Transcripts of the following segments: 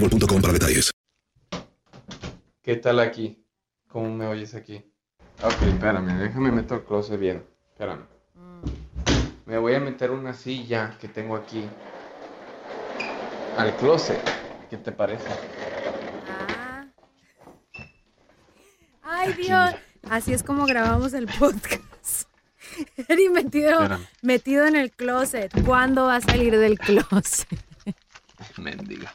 boostmobile.com para detalles. ¿Qué tal aquí? ¿Cómo me oyes aquí? Ok, espérame, déjame meter el closet bien. Espérame. Me voy a meter una silla que tengo aquí al closet. ¿Qué te parece? Ay, Dios. Así es como grabamos el podcast. Eri metido, Espérame. metido en el closet. ¿Cuándo va a salir del closet? Mendiga.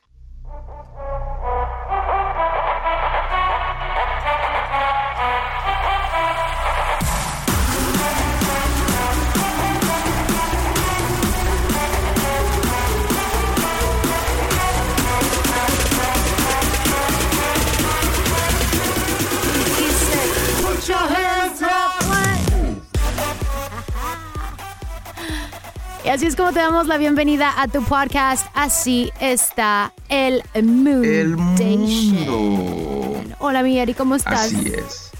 Así es como te damos la bienvenida a tu podcast. Así está el Moon. El mundo. Hola, mi Eri, ¿cómo estás? Así es.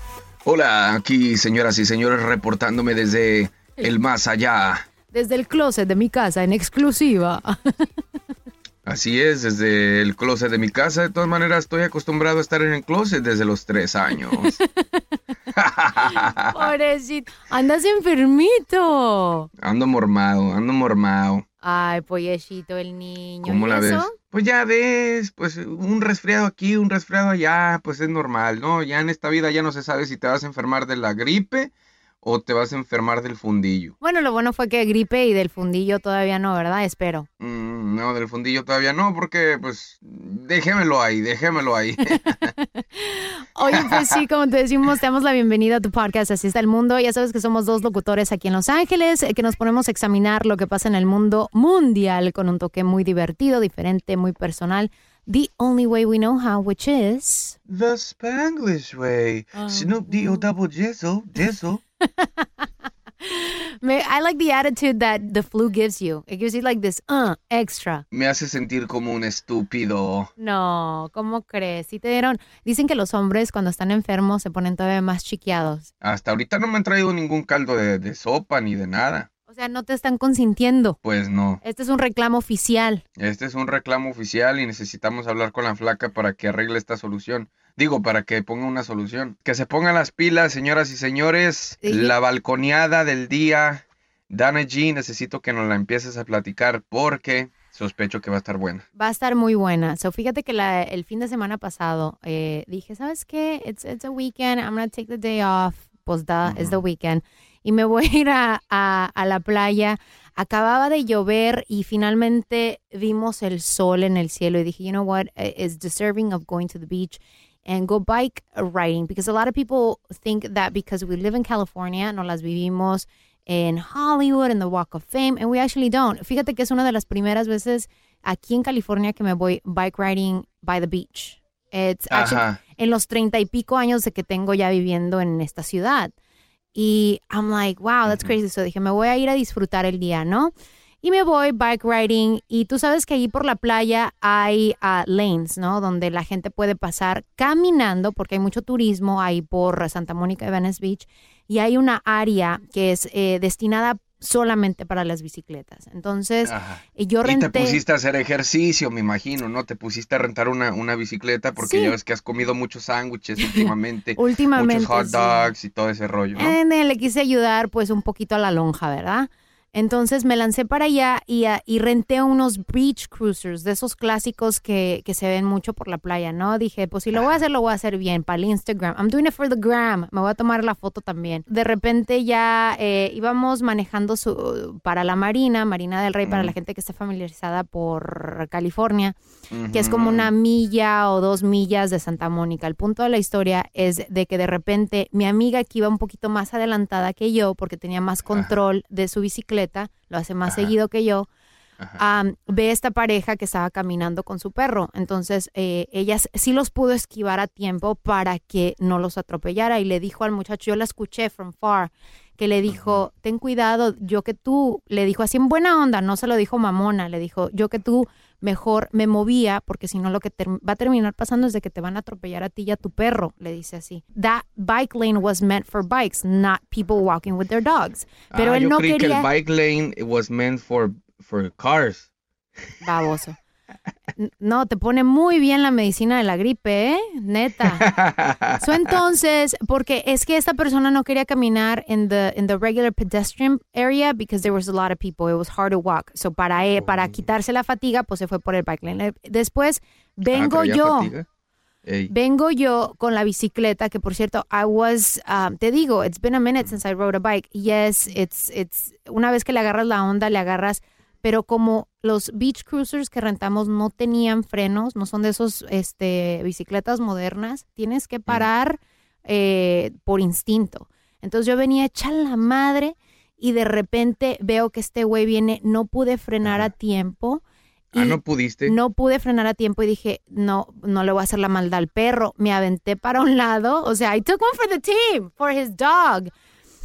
Hola, aquí señoras y señores reportándome desde el más allá. Desde el closet de mi casa, en exclusiva. Así es, desde el closet de mi casa. De todas maneras, estoy acostumbrado a estar en el closet desde los tres años. Pobrecito. Andas enfermito. Ando mormado, ando mormado. Ay, pollecito, el niño. ¿Cómo ¿Y la ves? Pues ya ves, pues un resfriado aquí, un resfriado allá, pues es normal, ¿no? Ya en esta vida ya no se sabe si te vas a enfermar de la gripe o te vas a enfermar del fundillo. Bueno, lo bueno fue que gripe y del fundillo todavía no, ¿verdad? Espero. Mm, no, del fundillo todavía no, porque pues déjemelo ahí, déjemelo ahí. Oye, pues sí, como te decimos, te damos la bienvenida a tu podcast Así está el mundo. Ya sabes que somos dos locutores aquí en Los Ángeles, eh, que nos ponemos a examinar lo que pasa en el mundo mundial con un toque muy divertido, diferente, muy personal. The only way we know how, which is... The Spanglish way. Snoop D-O double jizzle, jizzle. Me- I like the attitude that the flu gives you. It gives you like this, uh, extra. Me hace sentir como un estúpido. No, ¿cómo crees? Si te dieron... Dicen que los hombres cuando están enfermos se ponen todavía más chiqueados. Hasta ahorita no me han traído ningún caldo de, de sopa ni de nada. O sea, no te están consintiendo. Pues no. Este es un reclamo oficial. Este es un reclamo oficial y necesitamos hablar con la flaca para que arregle esta solución. Digo, para que ponga una solución. Que se pongan las pilas, señoras y señores. Sí. La balconeada del día. Dana G, necesito que nos la empieces a platicar porque sospecho que va a estar buena. Va a estar muy buena. So, fíjate que la- el fin de semana pasado eh, dije, ¿sabes qué? It's, it's a weekend. I'm going to take the day off. Pues da, es the weekend. y me voy a ir a, a- a la playa. Acababa de llover y finalmente vimos el sol en el cielo y dije, you know what, it's deserving of going to the beach and go bike riding because a lot of people think that because we live in California, no las vivimos en Hollywood, in the Walk of Fame, and we actually don't. Fíjate que es una de las primeras veces aquí en California que me voy bike riding by the beach. It's actually Ajá. en los treinta y pico años de que tengo ya viviendo en esta ciudad. Y I'm like, wow, that's crazy. So dije, me voy a ir a disfrutar el día, ¿no? Y me voy bike riding. Y tú sabes que allí por la playa hay ah, lanes, ¿no? Donde la gente puede pasar caminando, porque hay mucho turismo ahí por Santa Mónica y Venice Beach. Y hay una área que es eh, destinada solamente para las bicicletas. Entonces, Ajá. eh, yo Y renté. te pusiste a hacer ejercicio, me imagino, ¿no? Te pusiste a rentar una, una bicicleta porque Sí. ya ves que has comido muchos sándwiches últimamente. Últimamente, Muchos hot sí. dogs y todo ese rollo, ¿no? Eh, le quise ayudar pues un poquito a la lonja, ¿verdad? Entonces me lancé para allá y, ah, y renté unos beach cruisers, de esos clásicos que, que se ven mucho por la playa, ¿no? Dije, pues si lo voy a hacer, lo voy a hacer bien, para el Instagram. I'm doing it for the gram. Me voy a tomar la foto también. De repente ya eh, íbamos manejando su, para la Marina, Marina del Rey, para la gente que está familiarizada por California, que es como una milla o dos millas de Santa Mónica. El punto de la historia es de que de repente mi amiga que iba un poquito más adelantada que yo, porque tenía más control de su bicicleta, lo hace más seguido que yo, am, ve esta pareja que estaba caminando con su perro. Entonces, eh, ella sí los pudo esquivar a tiempo para que no los atropellara y le dijo al muchacho, yo la escuché from far, que le dijo, ten cuidado, yo que tú, le dijo así en buena onda, no se lo dijo mamona, le dijo, yo que tú mejor me movía porque si no lo que ter- va a terminar pasando es de que te van a atropellar a ti y a tu perro, le dice así. That bike lane was meant for bikes, not people walking with their dogs. Pero Ah, él yo no creí que quería... el bike lane was meant for, for cars. Baboso. No, te pone muy bien la medicina de la gripe, ¿eh? Neta. So, entonces, porque es que esta persona no quería caminar en the, in the regular pedestrian area because there was a lot of people. It was hard to walk. So, para, e- para Oh. quitarse la fatiga, pues se fue por el bike lane. Después, Ah, vengo traía yo. Vengo yo con la bicicleta, que por cierto, I was, um, te digo, it's been a minute since I rode a bike. Yes, it's, it's, una vez que le agarras la onda, le agarras, pero como los beach cruisers que rentamos no tenían frenos, no son de esos, este, bicicletas modernas, tienes que parar eh, por instinto. Entonces yo venía hecha la madre y de repente veo que este güey viene, no pude frenar a tiempo. Ah, no pudiste. No pude frenar a tiempo y dije, no, no le voy a hacer la maldad al perro. Me aventé para un lado, o sea, I took one for the team, for his dog.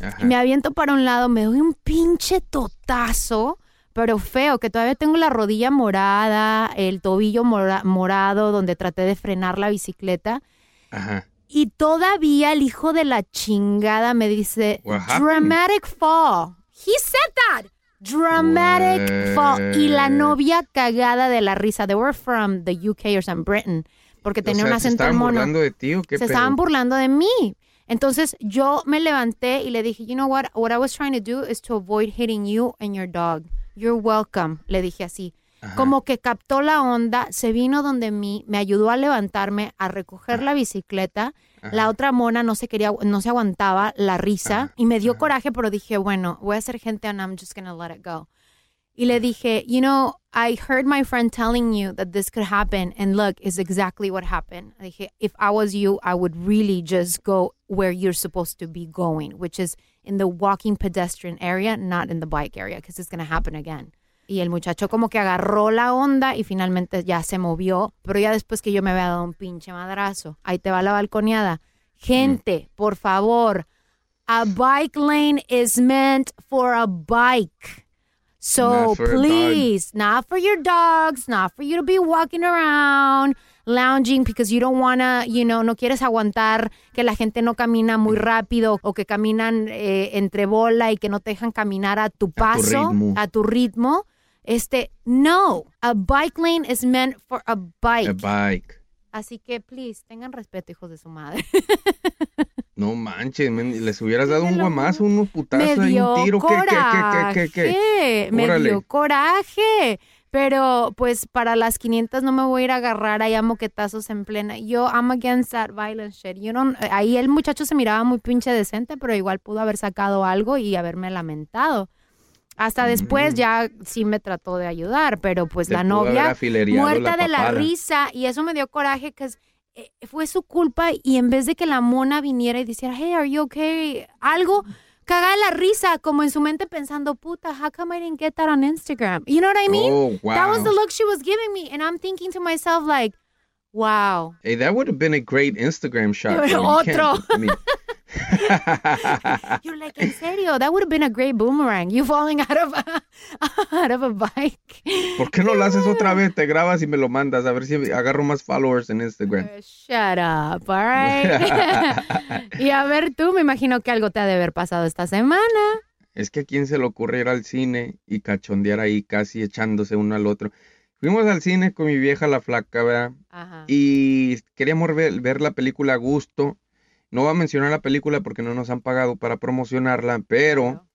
Ajá. Me aviento para un lado, me doy un pinche totazo, pero feo, que todavía tengo la rodilla morada, el tobillo mora- morado, donde traté de frenar la bicicleta. Ajá. Y todavía el hijo de la chingada me dice, dramatic fall. He said that. Dramatic fall. Y la novia cagada de la risa. They were from the UK or some Britain. Porque O tenía sea, un ¿se acento estaban mono. burlando de ti o qué Se pedo? estaban burlando de mí. Entonces yo me levanté y le dije, you know what, what I was trying to do is to avoid hitting you and your dog. You're welcome, le dije así. Como que captó la onda, se vino donde mí, me ayudó a levantarme, a recoger la bicicleta. La otra mona no se quería, no se aguantaba la risa y me dio coraje, pero dije, bueno, voy a ser gente and I'm just gonna let it go. Y le dije, you know, I heard my friend telling you that this could happen, and look, is exactly what happened. Le dije, if I was you, I would really just go where you're supposed to be going, which is in the walking pedestrian area, not in the bike area, because it's going to happen again. Y el muchacho como que agarró la onda y finalmente ya se movió, pero ya después que yo me había dado un pinche madrazo. Ahí te va la balconeada. Gente, por favor, a bike lane is meant for a bike. So Not please, not for your dogs, not for you to be walking around, lounging because you don't wanna, you know, no quieres aguantar que la gente no camina muy rápido o que caminan eh, entre bola y que no te dejan caminar a tu paso, ritmo. a tu ritmo. Este, no, a bike lane is meant for a bike. A bike. Así que, please, tengan respeto, hijos de su madre. No manches, men, les hubieras dado un guamazo, unos putazos y un tiro. ¿Qué, qué, qué, qué, qué, qué? Me dio coraje. Pero pues para las 500 no me voy a ir a agarrar ahí a moquetazos en plena. Yo I'm against that violent shit. You know, ahí el muchacho se miraba muy pinche decente, pero igual pudo haber sacado algo y haberme lamentado. Hasta después ya sí me trató de ayudar, pero pues Te la novia muerta la de la risa y eso me dio coraje que fue su culpa y en vez de que la mona viniera y dijera, hey, are you okay? Algo, cagada la risa, como en su mente pensando, puta, how come I didn't get that on Instagram? You know what I mean? Oh, wow. That was the look she was giving me. And I'm thinking to myself, like, wow. Hey, that would have been a great Instagram shot. You Otro. can't- I mean- You're like, en serio, that would have been a great boomerang. You falling out of a, out of a bike. ¿Por qué no lo haces otra vez? Te grabas y me lo mandas a ver si agarro más followers en Instagram. Shut up, all right? y a ver tú, me imagino que algo te ha de haber pasado esta semana. Es que a quién se le ocurre ir al cine y cachondear ahí casi echándose uno al otro. Fuimos al cine con mi vieja la flaca, ¿verdad? Y queríamos ver, ver la película a gusto. No voy a mencionar la película porque no nos han pagado para promocionarla, pero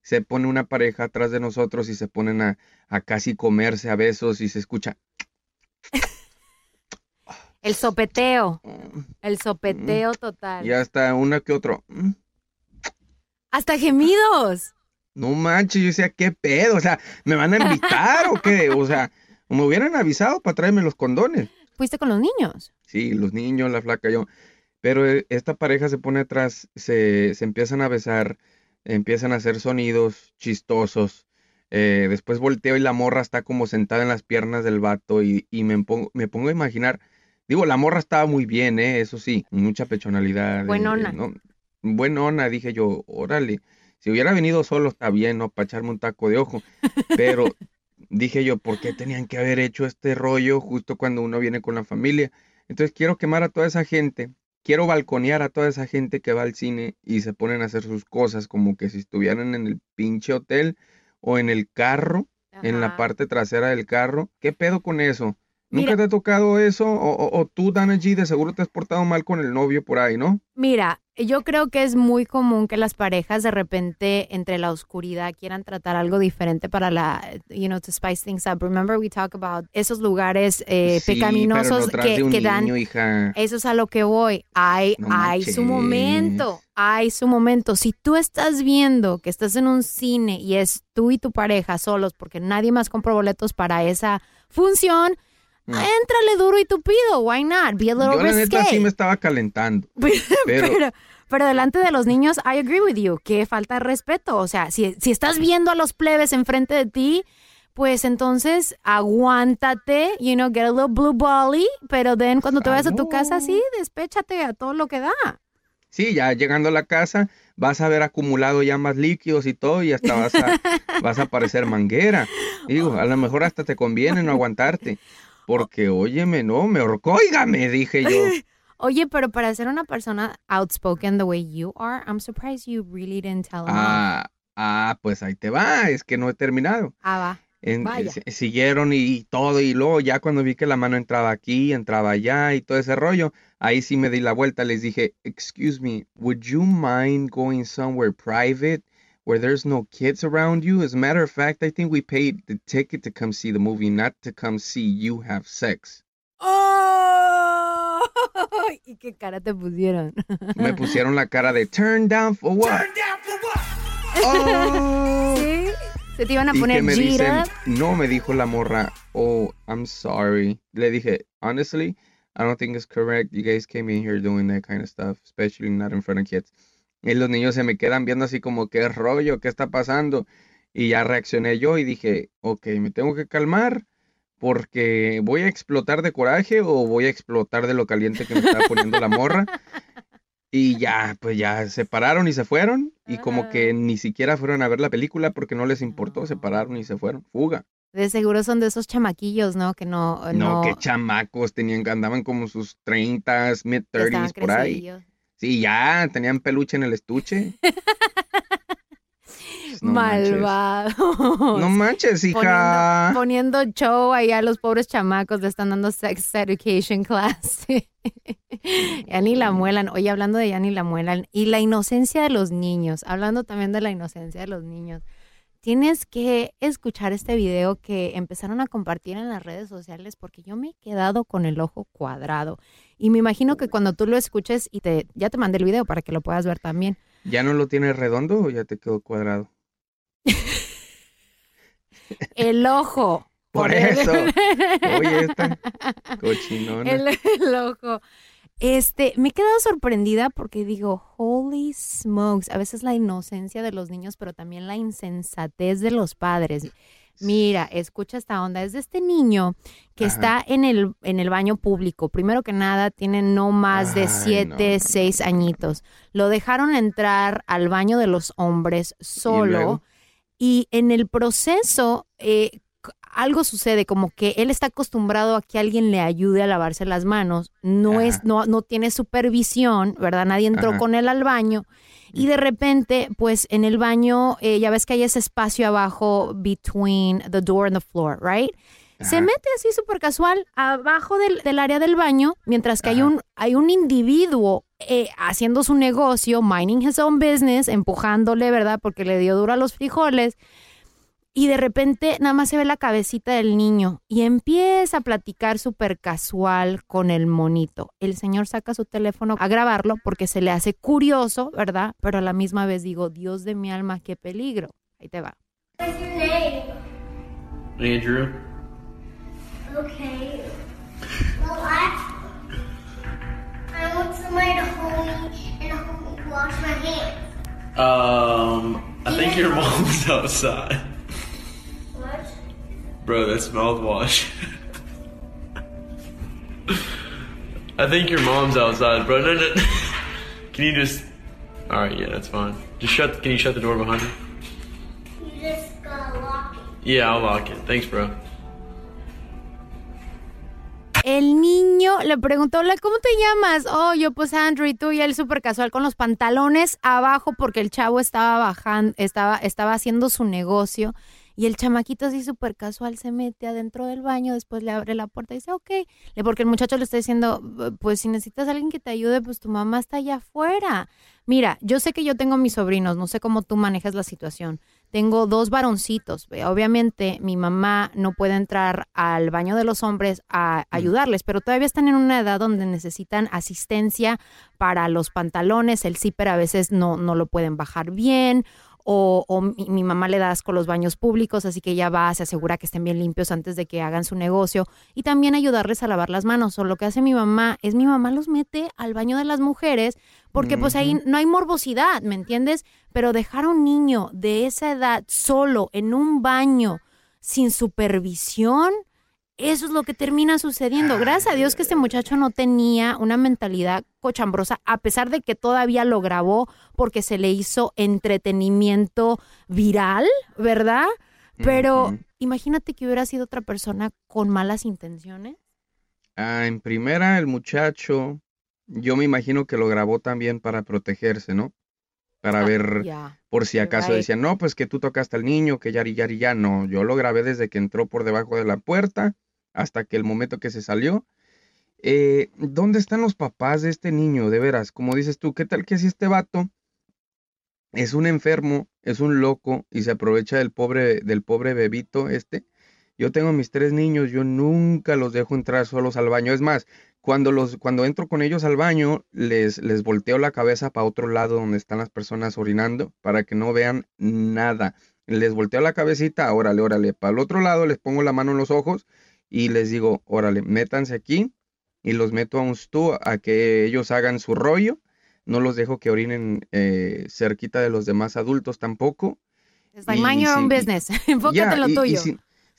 se pone una pareja atrás de nosotros y se ponen a, a casi comerse a besos y se escucha. El sopeteo. El sopeteo total. Y hasta una que otro. "Mm, Hasta gemidos. No manches, yo decía, ¿qué pedo? O sea, ¿me van a invitar o qué? O sea, me hubieran avisado para traerme los condones. ¿Fuiste con los niños? Sí, los niños, la flaca, yo. Pero eh, esta pareja se pone atrás, se, se empiezan a besar, empiezan a hacer sonidos chistosos. eh, después volteo y la morra está como sentada en las piernas del vato y, y me, pongo, me pongo a imaginar. Digo, la morra estaba muy bien, ¿eh? Eso sí, mucha pechonalidad. eh, Buenona. eh, ¿no? Buenona, dije yo, órale. Si hubiera venido solo está bien, ¿no? Para echarme un taco de ojo. Pero dije yo, ¿por qué tenían que haber hecho este rollo justo cuando uno viene con la familia? Entonces quiero quemar a toda esa gente, quiero balconear a toda esa gente que va al cine y se ponen a hacer sus cosas como que si estuvieran en el pinche hotel o en el carro, en la parte trasera del carro. ¿Qué pedo con eso? ¿Nunca Mira- te ha tocado eso? O, o- o tú, Dana G, de seguro te has portado mal con el novio por ahí, ¿no? Mira, yo creo que es muy común que las parejas de repente entre la oscuridad quieran tratar algo diferente para la, you know, to spice things up. Remember we talk about esos lugares eh, Sí, pecaminosos pero no tras de que, un que dan niño, hija. Eso es a lo que voy. Hay, No hay su momento, hay su momento. Si tú estás viendo que estás en un cine y es tú y tu pareja solos porque nadie más compró boletos para esa función, éntrale duro y tupido. Why not? Be a little Mm. Yo la neta sí me estaba calentando. Pero, Pero, pero, delante de los niños, I agree with you, que falta de respeto. O sea, si, si estás viendo a los plebes enfrente de ti, pues entonces aguántate, you know, get a little blue bally, pero then cuando te vayas a tu casa, sí, despéchate a todo lo que da. sí, ya llegando a la casa vas a haber acumulado ya más líquidos y todo y hasta vas a, vas a parecer manguera. Digo, a lo mejor hasta te conviene no aguantarte. Porque, óyeme, no, me ahorcó, óigame, dije yo. Oye, pero para ser una persona outspoken the way you are, I'm surprised you really didn't tell him. Ah, ah, pues ahí te va, es que no he terminado. Ah, va. En- Vaya. si- siguieron y, y todo, y luego ya cuando vi que la mano entraba aquí, entraba allá y todo ese rollo, ahí sí me di la vuelta, les dije, excuse me, would you mind going somewhere private where there's no kids around you? As a matter of fact, I think we paid the ticket to come see the movie, not to come see you have sex. ¡Oh! ¿Y qué cara te pusieron? Me pusieron la cara de turn down for what? Turn down for what? Oh. ¿Sí? Se te iban a Y que poner me dicen, gira. no, me dijo la morra, oh, I'm sorry. Le dije, honestly, I don't think it's correct. You guys came in here doing that kind of stuff, especially not in front of kids. Y los niños se me quedan viendo así como, ¿qué rollo? ¿Qué está pasando? Y ya reaccioné yo y dije, ok, me tengo que calmar porque voy a explotar de coraje o voy a explotar de lo caliente que me está poniendo la morra. Y ya, pues ya se pararon y se fueron. Y como que ni siquiera fueron a ver la película porque no les importó, se pararon y se fueron. Fuga. De seguro son de esos chamaquillos, ¿no? Que no, No, no, qué chamacos, tenían, andaban como sus 30, mid ya estaban 30s por ahí. Sí, ya, tenían peluche en el estuche. No manches. Malvados. No manches, hija. Poniendo, poniendo show ahí a los pobres chamacos, le están dando sex education class. ya ni la muelan. Oye, hablando de ya ni la muelan. Y la inocencia de los niños. Hablando también de la inocencia de los niños. Tienes que escuchar este video que empezaron a compartir en las redes sociales porque yo me he quedado con el ojo cuadrado. Y me imagino que cuando tú lo escuches y te ya te mandé el video para que lo puedas ver también. ¿Ya no lo tienes redondo o ya te quedó cuadrado? El ojo. Por eso. Oye, esta cochinona. El, el ojo. Este, me he quedado sorprendida porque digo, holy smokes, a veces la inocencia de los niños, pero también la insensatez de los padres. Mira, escucha esta onda. Es de este niño que Ajá. está en el, en el baño público. Primero que nada, tiene no más de Ay, siete, seis añitos. Lo dejaron entrar al baño de los hombres solo. Y en el proceso, eh, algo sucede, como que él está acostumbrado a que alguien le ayude a lavarse las manos. No es, no, no tiene supervisión, ¿verdad? Nadie entró Ajá. con él al baño. Y de repente, pues en el baño, eh, ya ves que hay ese espacio abajo between the door and the floor, right? Se mete así súper casual abajo del, del área del baño, mientras que hay un, hay un individuo eh, haciendo su negocio, minding his own business, empujándole, ¿verdad? Porque le dio duro a los frijoles. Y de repente nada más se ve la cabecita del niño y empieza a platicar súper casual con el monito. El señor saca su teléfono a grabarlo porque se le hace curioso, ¿verdad? Pero a la misma vez digo, Dios de mi alma, qué peligro. Ahí te va. What's your name? Andrew. Okay. Well, I I want somebody to hold me and hold me wash my hands. Um, I think your mom's outside. Bro, that's mouthwash. I think your mom's outside, bro. No, no. Can you just? All right, yeah, that's fine. Just shut. Can you shut the door behind you? You just gotta lock it. Yeah, I'll lock it. Thanks, bro. El niño le preguntó, "Hola, ¿cómo te llamas? Oh, yo pues Andrew y tú y él súper casual con los pantalones abajo porque el chavo estaba bajando, estaba, estaba haciendo su negocio y el chamaquito así súper casual se mete adentro del baño, después le abre la puerta y dice, ok, porque el muchacho le está diciendo, pues si necesitas a alguien que te ayude, pues tu mamá está allá afuera. Mira, yo sé que yo tengo mis sobrinos, no sé cómo tú manejas la situación. Tengo dos varoncitos. eh, Obviamente mi mamá no puede entrar al baño de los hombres a ayudarles, pero todavía están en una edad donde necesitan asistencia para los pantalones, el zipper a veces no, no lo pueden bajar bien. O, o mi, mi mamá le da asco los baños públicos, así que ella va, se asegura que estén bien limpios antes de que hagan su negocio y también ayudarles a lavar las manos. O lo que hace mi mamá es mi mamá los mete al baño de las mujeres porque pues ahí no hay morbosidad, ¿me entiendes? Pero dejar a un niño de esa edad solo en un baño sin supervisión, eso es lo que termina sucediendo. Gracias a Dios que este muchacho no tenía una mentalidad cochambrosa, a pesar de que todavía lo grabó porque se le hizo entretenimiento viral, ¿verdad? Pero imagínate que hubiera sido otra persona con malas intenciones. Ah, en primera, el muchacho, yo me imagino que lo grabó también para protegerse, ¿no? Para Ah, ver por si acaso right. decían, no, pues que tú tocaste al niño, que yari yari ya. No, yo lo grabé desde que entró por debajo de la puerta hasta que el momento que se salió. Eh, ¿dónde están los papás de este niño? De veras, como dices tú, ¿qué tal que si este vato es un enfermo, es un loco y se aprovecha del pobre, del pobre bebito este? Yo tengo mis tres niños, yo nunca los dejo entrar solos al baño. Es más, cuando los, cuando entro con ellos al baño, les, les volteo la cabeza para otro lado donde están las personas orinando, para que no vean nada. Les volteo la cabecita, órale, órale, para el otro lado les pongo la mano en los ojos y les digo, órale, métanse aquí y los meto a un stool a que ellos hagan su rollo. No los dejo que orinen eh, cerquita de los demás adultos tampoco. It's like mind your own si- business. Enfócate ya, en lo y tuyo.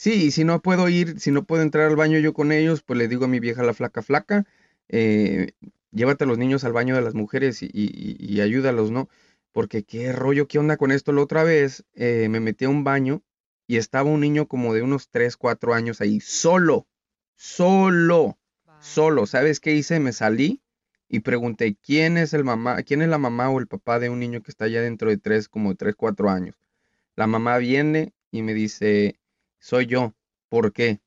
Sí, y si no puedo ir, si no puedo entrar al baño yo con ellos, pues le digo a mi vieja la flaca flaca, eh, llévate a los niños al baño de las mujeres y, y- y ayúdalos, ¿no? Porque qué rollo, qué onda con esto. La otra vez eh, me metí a un baño y estaba un niño como de unos 3, 4 años ahí, solo, solo, solo. ¿Sabes qué hice? Me salí y pregunté, ¿quién es el mamá, quién es la mamá o el papá de un niño que está allá dentro de 3, como 3, 4 años? La mamá viene y me dice, soy yo, ¿por qué?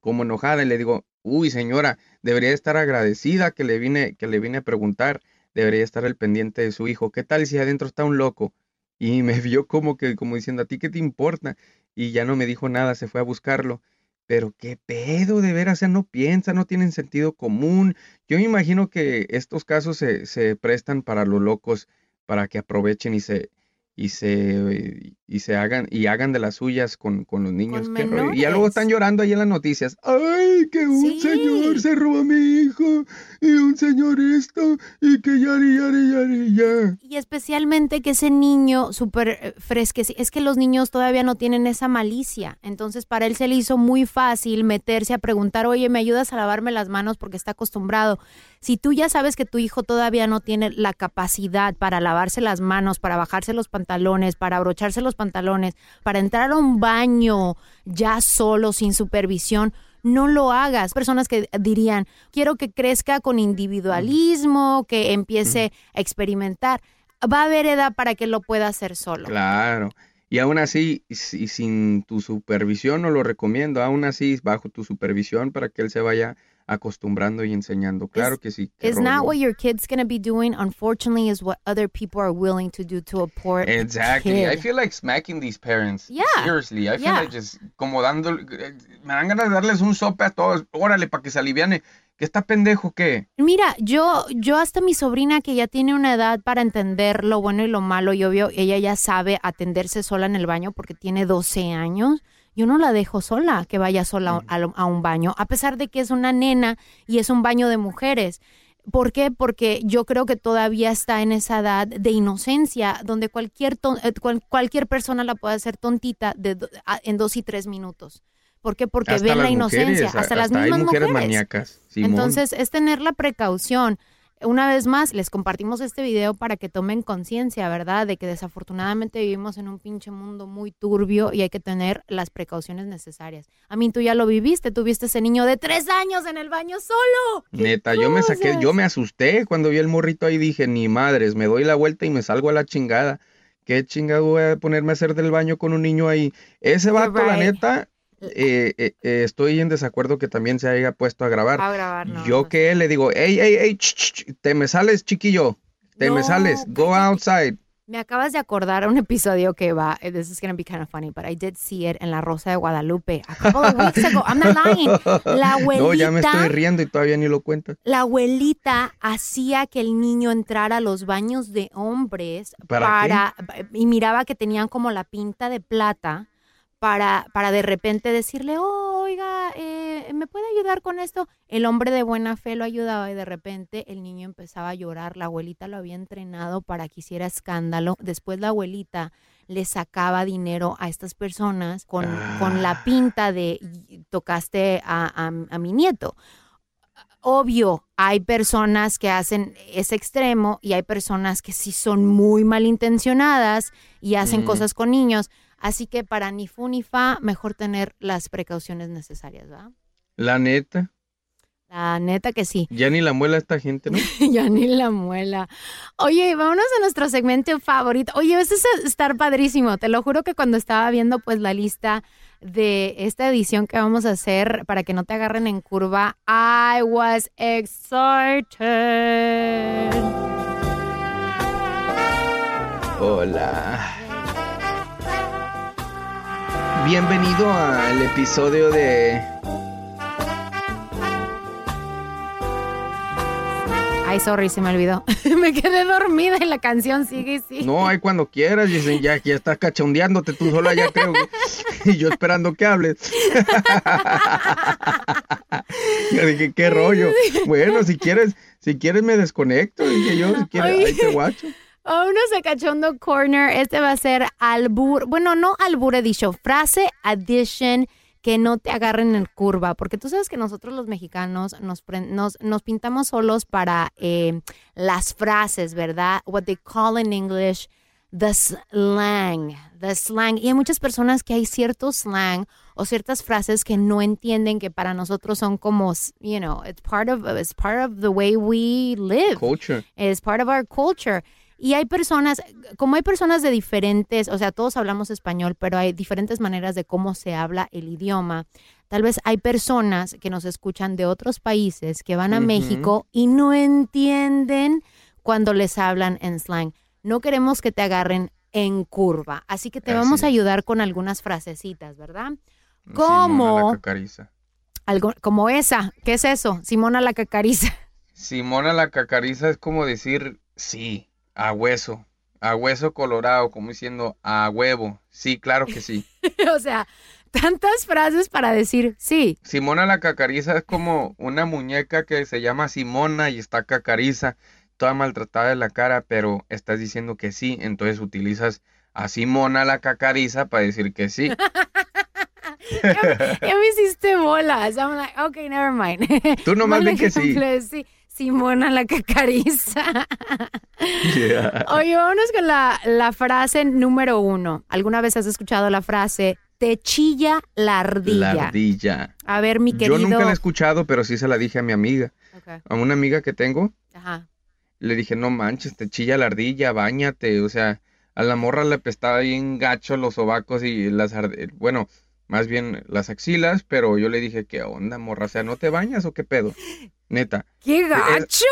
Como enojada y le digo, uy señora, debería estar agradecida que le vine, que le vine a preguntar, debería estar al pendiente de su hijo. ¿Qué tal si adentro está un loco? y me vio como que, como diciendo, ¿a ti qué te importa? Y ya no me dijo nada, se fue a buscarlo. Pero qué pedo, de veras, o sea, no piensa, no tienen sentido común. Yo me imagino que estos casos se, se prestan para los locos, para que aprovechen y se, y se, y se hagan, y hagan de las suyas con, con los niños. Con. Y ya luego están llorando ahí en las noticias. Ay, que un señor se robó a mi hijo, y un señor esto, y que yari, yari, yari, ya. Y especialmente que ese niño súper eh, fresqueci- es que los niños todavía no tienen esa malicia. Entonces para él se le hizo muy fácil meterse a preguntar, oye, ¿me ayudas a lavarme las manos? Porque está acostumbrado. Si tú ya sabes que tu hijo todavía no tiene la capacidad para lavarse las manos, para bajarse los pantalones, para abrocharse los pantalones, para entrar a un baño ya solo, sin supervisión, no lo hagas. Personas que dirían, quiero que crezca con individualismo, que empiece a experimentar. Va a haber edad para que lo pueda hacer solo. Claro. Y aún así, y si- sin tu supervisión, no lo recomiendo. Aún así, bajo tu supervisión para que él se vaya acostumbrando y enseñando. Claro que sí. It's not what your kid's to be doing, unfortunately, is what other people are willing to do to a poor Exactly. kid. I feel like smacking these parents. Yeah. Seriously. I feel Yeah. like just como dando. Me dan ganas de darles un sope a todos. Órale, para que se aliviane. ¿Qué está pendejo qué? Mira, yo, yo hasta mi sobrina que ya tiene una edad para entender lo bueno y lo malo, y obvio, ella ya sabe atenderse sola en el baño porque tiene 12 años. Yo no la dejo sola, que vaya sola a, a un baño, a pesar de que es una nena y es un baño de mujeres. ¿Por qué? Porque yo creo que todavía está en esa edad de inocencia, donde cualquier, ton- eh, cual- cualquier persona la puede hacer tontita de a- en dos y tres minutos. ¿Por qué? Porque Hasta ven la inocencia, mujeres, hasta, las hay mismas mujeres mujeres. maníacas. Entonces, es tener la precaución. Una vez más, les compartimos este video para que tomen conciencia, ¿verdad? De que desafortunadamente vivimos en un pinche mundo muy turbio y hay que tener las precauciones necesarias. A mí tú ya lo viviste, tuviste ese niño de tres años en el baño solo. Neta, yo me saqué, yo me asusté cuando vi el morrito ahí. Dije, ni madres, me doy la vuelta y me salgo a la chingada. ¿Qué chingado voy a ponerme a hacer del baño con un niño ahí? Ese vato, la neta, eh, eh, eh, estoy en desacuerdo que también se haya puesto a grabar. A grabar, no. Yo que le digo, hey, hey, hey, ch, ch, ch, te me sales, chiquillo, te me No, sales, go outside. Me acabas de acordar un episodio que va, eh, this is going to be kind of funny, but I did see it en La Rosa de Guadalupe a couple of weeks ago. I'm not lying. La abuelita, No, ya me estoy riendo y todavía ni lo cuentas. la abuelita hacía que el niño entrara a los baños de hombres ¿Para y miraba que tenían como la pinta de plata para, para de repente decirle, "Oh, oiga, eh, ¿me puede ayudar con esto? El hombre de buena fe lo ayudaba y de repente el niño empezaba a llorar. La abuelita lo había entrenado para que hiciera escándalo. Después la abuelita le sacaba dinero a estas personas con, con la pinta de "Y- tocaste a, a- a mi nieto. Obvio, hay personas que hacen ese extremo y hay personas que sí son muy malintencionadas y hacen Mm. cosas con niños. Así que para ni fu ni fa, mejor tener las precauciones necesarias, ¿va? La neta, La neta que sí. ya ni la muela esta gente, ¿no? ya ni la muela. Oye, vámonos a nuestro segmento favorito. Oye, este es estar padrísimo. Te lo juro que cuando estaba viendo pues la lista de esta edición que vamos a hacer para que no te agarren en curva, I was excited. Hola. Bienvenido al episodio de Ay, sorry, se me olvidó. me quedé dormida y la canción sigue y sigue. No, hay cuando quieras, dicen, ya, ya estás cachondeándote tú sola, ya creo. y yo esperando que hables. yo dije, qué rollo. Bueno, si quieres, si quieres me desconecto, dije yo, si quieres, ahí te guacho. Vámonos a Cachondo Corner. Este va a ser albur. Bueno, no albur he dicho, frase addition que no te agarren en curva. Porque tú sabes que nosotros los mexicanos nos, nos, nos pintamos solos para eh, las frases, ¿verdad? What they call in English the slang. The slang. Y hay muchas personas que hay cierto slang o ciertas frases que no entienden que para nosotros son como, you know, it's part of, it's part of the way we live. Culture. Es part of our culture. Y hay personas, como hay personas de diferentes, o sea, todos hablamos español, pero hay diferentes maneras de cómo se habla el idioma. Tal vez hay personas que nos escuchan de otros países que van a. México y no entienden cuando les hablan en slang. No queremos que te agarren en curva. Así que te Así vamos a ayudar con algunas frasecitas, ¿verdad? Simona Como, la cacariza. algo, como esa. ¿Qué es eso? Simona la cacariza. Simona la cacariza es como decir sí, a hueso, a hueso colorado, como diciendo a huevo. Sí, claro que sí. o sea, tantas frases para decir sí. Simona la cacariza es como una muñeca que se llama Simona y está cacariza, toda maltratada de la cara, pero estás diciendo que sí, entonces utilizas a Simona la cacariza para decir que sí. Ya me hiciste bolas. I'm like, okay, never mind. Tú nomás di que sí. sí. Simona la cacariza. Oye, vámonos con la, la frase número uno. ¿Alguna vez has escuchado la frase te chilla la ardilla? La ardilla. A ver, mi querido. Yo nunca la he escuchado, pero sí se la dije a mi amiga. A una amiga que tengo, Ajá. le dije, no manches, te chilla la ardilla, bañate. O sea, a la morra le apestaba bien gacho los sobacos y las ard- bueno, más bien las axilas, pero yo le dije, ¿qué onda, morra? O sea, ¿no te bañas o qué pedo? Neta. ¡Qué gacho!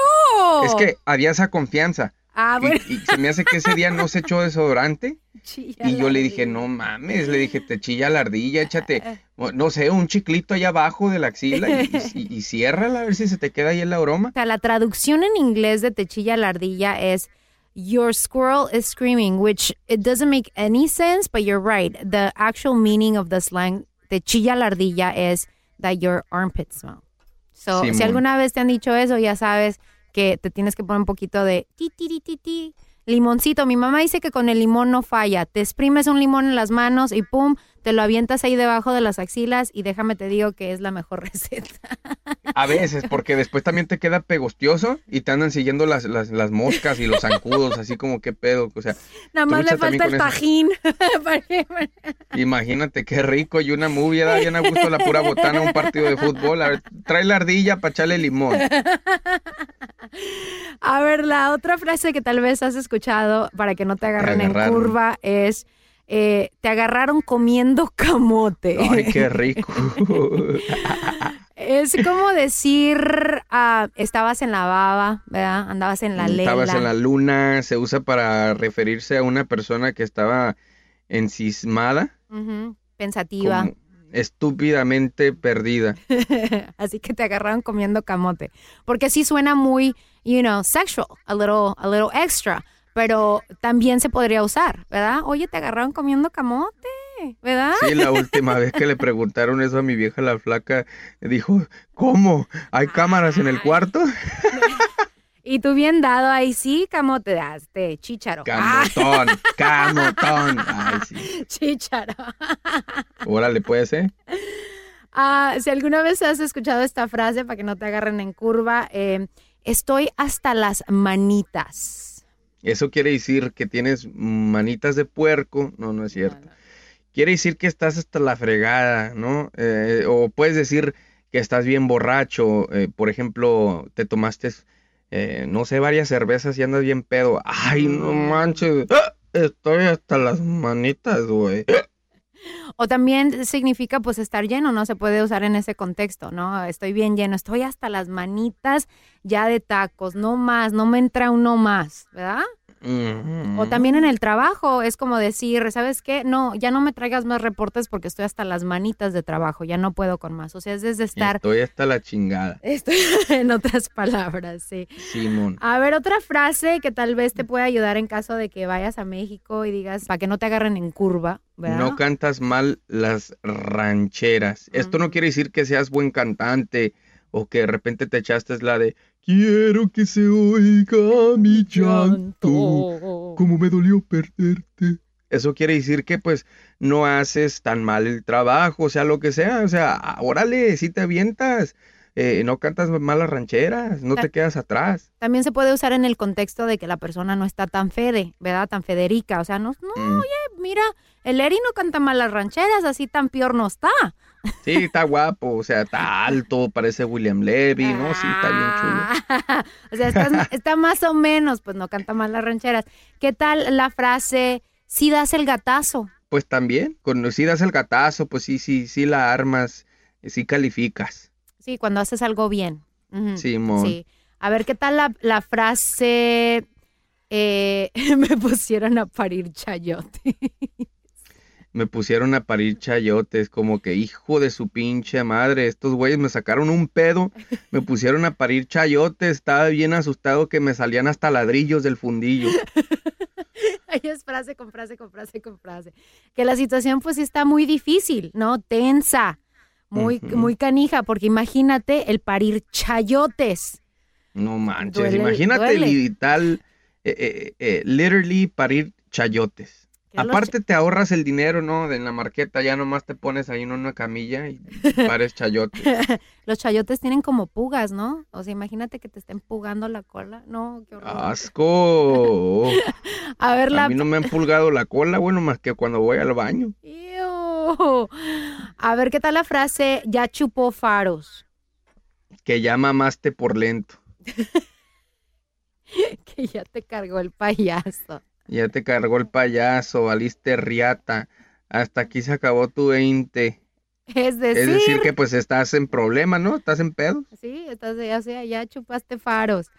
Es que había esa confianza. Ah, bueno. Y, se me hace que ese día no se echó desodorante. Chilla Y yo le dije, no mames, le dije, te chilla la ardilla, échate, no sé, un chiclito allá abajo de la axila y, y, y ciérrala a ver si se te queda ahí el aroma. O sea, la traducción en inglés de te chilla la ardilla es Your squirrel is screaming, which it doesn't make any sense, but you're right. The actual meaning of the slang te chilla la ardilla is that your armpits smell. So, si alguna vez te han dicho eso, ya sabes que te tienes que poner un poquito de ti, ti, ti, ti, ti. Limoncito, mi mamá dice que con el limón no falla. Te exprimes un limón en las manos y pum, te lo avientas ahí debajo de las axilas y déjame te digo que es la mejor receta. A veces, porque después también te queda pegostioso y te andan siguiendo las, las, las moscas y los zancudos, así como qué pedo, o sea, Nada más le falta el tajín. Que- Imagínate qué rico y una movie, da bien a gusto la pura botana, un partido de fútbol. A ver, trae la ardilla para echarle limón. A ver, la otra frase que tal vez has escuchado para que no te agarren en curva es eh, te agarraron comiendo camote. Ay, qué rico. Es como decir ah, estabas en la baba, ¿verdad? Andabas en la lela. Estabas en la luna, se usa para referirse a una persona que estaba encismada, Pensativa. como estúpidamente perdida. Así que te agarraron comiendo camote. Porque sí suena muy, you know, sexual, a little, a little extra. Pero también se podría usar, ¿verdad? Oye, te agarraron comiendo camote, ¿verdad? Sí, la última vez que le preguntaron eso a mi vieja la flaca, dijo, ¿cómo? ¿Hay cámaras en el cuarto? Y tú bien dado ahí, sí, camote, daste, chícharo. Camotón, camotón. Ay, sí. Chícharo. Órale, puede ser. Ah, si alguna vez has escuchado esta frase para que no te agarren en curva, eh, estoy hasta las manitas. Eso quiere decir que tienes manitas de puerco. No, no es cierto. Quiere decir que estás hasta la fregada, ¿no? Eh, o puedes decir que estás bien borracho. eh, por ejemplo, te tomaste, eh, no sé, varias cervezas y andas bien pedo. Ay, no manches. ¡Ah! Estoy hasta las manitas, güey. O también significa pues estar lleno, no se puede usar en ese contexto, ¿no? Estoy bien lleno, estoy hasta las manitas ya de tacos, no más, no me entra uno más, ¿verdad? O también en el trabajo, es como decir, ¿sabes qué? No, ya no me traigas más reportes porque estoy hasta las manitas de trabajo, ya no puedo con más. O sea, es desde estar, Estoy hasta la chingada. estoy en otras palabras, sí. Simón. A ver, otra frase que tal vez te pueda ayudar en caso de que vayas a México y digas, para que no te agarren en curva, ¿verdad? No cantas mal las rancheras. Esto no quiere decir que seas buen cantante o que de repente te echaste la de Quiero que se oiga mi llanto, como me dolió perderte. Eso quiere decir que pues no haces tan mal el trabajo, o sea, lo que sea, o sea, ah, órale, si te avientas, eh, no cantas malas rancheras, no te quedas atrás. También se puede usar en el contexto de que la persona no está tan fede, ¿verdad? Tan federica. O sea, no, no Mm. oye, mira, el Eri no canta mal las rancheras, así tan peor no está. Sí, está guapo, o sea, está alto, parece William Levy, ¿no? Sí, está bien chulo. o sea, está más o menos, pues no canta mal las rancheras. ¿Qué tal la frase, si das el gatazo? Pues también, cuando si das el gatazo, pues sí, sí, sí la armas, sí calificas. Sí, cuando haces algo bien. Ujú, Simón. Sí. A ver, ¿qué tal la, la frase, eh, me pusieron a parir chayote. Me pusieron a parir chayotes, como que hijo de su pinche madre, estos güeyes me sacaron un pedo, me pusieron a parir chayotes, estaba bien asustado que me salían hasta ladrillos del fundillo. Ahí es frase con frase con frase con frase. Que la situación pues sí está muy difícil, ¿no? Tensa, muy, muy canija, porque imagínate el parir chayotes. No manches, Duele, imagínate duele. eh, eh, eh, literally parir chayotes. Aparte te ahorras el dinero, ¿no? De la marqueta, ya nomás te pones ahí en una camilla y pares chayotes. Los chayotes tienen como pugas, ¿no? O sea, imagínate que te estén pugando la cola. No, qué horror. ¡Asco! A ver, la... A mí no me han pulgado la cola, bueno, más que cuando voy al baño. Ew. A ver, ¿qué tal la frase? Ya chupó faros. Que ya mamaste por lento. que ya te cargó el payaso. Ya te cargó el payaso, valiste riata. Hasta aquí se acabó tu 20. Es decir, Es decir, que pues estás en problema, ¿no? Estás en pedo. sí, estás ya, sea, ya chupaste faros.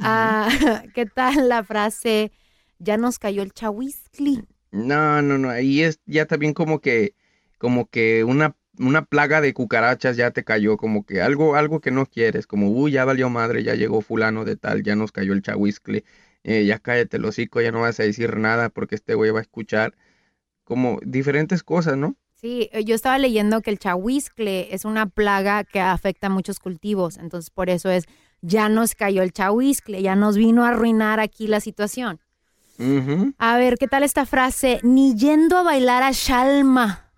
Ah, ¿Qué tal la frase? Ya nos cayó el chahuizcli. No, no, no. Ahí es ya también como que, como que una, una plaga de cucarachas ya te cayó, como que algo, algo que no quieres, como, uy, ya valió madre, ya llegó fulano de tal, ya nos cayó el chahuizcle, eh, ya cállate el hocico, ya no vas a decir nada porque este güey va a escuchar. Como diferentes cosas, ¿no? Sí, eh, yo estaba leyendo que el chahuizcle es una plaga que afecta a muchos cultivos, entonces por eso es, ya nos cayó el chahuizcle, ya nos vino a arruinar aquí la situación. A ver, ¿qué tal esta frase? Ni yendo a bailar a Shalma.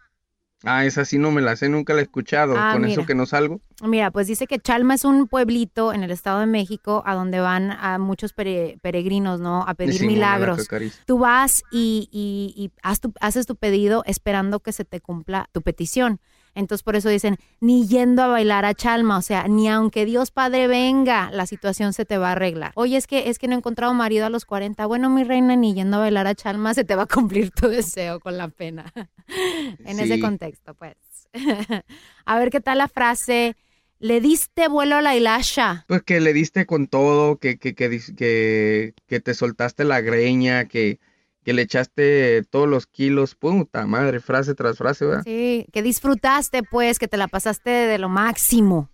Ah, esa sí no me la sé, nunca la he escuchado. Ah, Con mira. eso que no salgo. Mira, pues dice que Chalma es un pueblito en el Estado de México a donde van a muchos pere- peregrinos, ¿no? A pedir milagros. Tú vas y, y- y haz tu- haces tu pedido esperando que se te cumpla tu petición. Entonces por eso dicen, ni yendo a bailar a Chalma, o sea, ni aunque Dios Padre venga, la situación se te va a arreglar. Oye, es que es que no he encontrado marido a los 40. Bueno, mi reina, ni yendo a bailar a Chalma se te va a cumplir tu deseo con la pena. en ese contexto, pues. a ver qué tal la frase, le diste vuelo a la hilasha. Pues que le diste con todo, que, que, que, que te soltaste la greña, que, que le echaste todos los kilos. Puta madre, frase tras frase, ¿verdad? Sí, que disfrutaste, pues, que te la pasaste de lo máximo.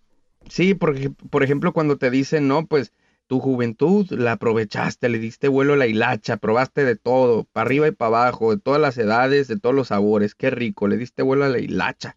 Sí, porque, por ejemplo, cuando te dicen, no, pues tu juventud la aprovechaste, le diste vuelo a la hilacha, probaste de todo, para arriba y para abajo, de todas las edades, de todos los sabores, qué rico, le diste vuelo a la hilacha.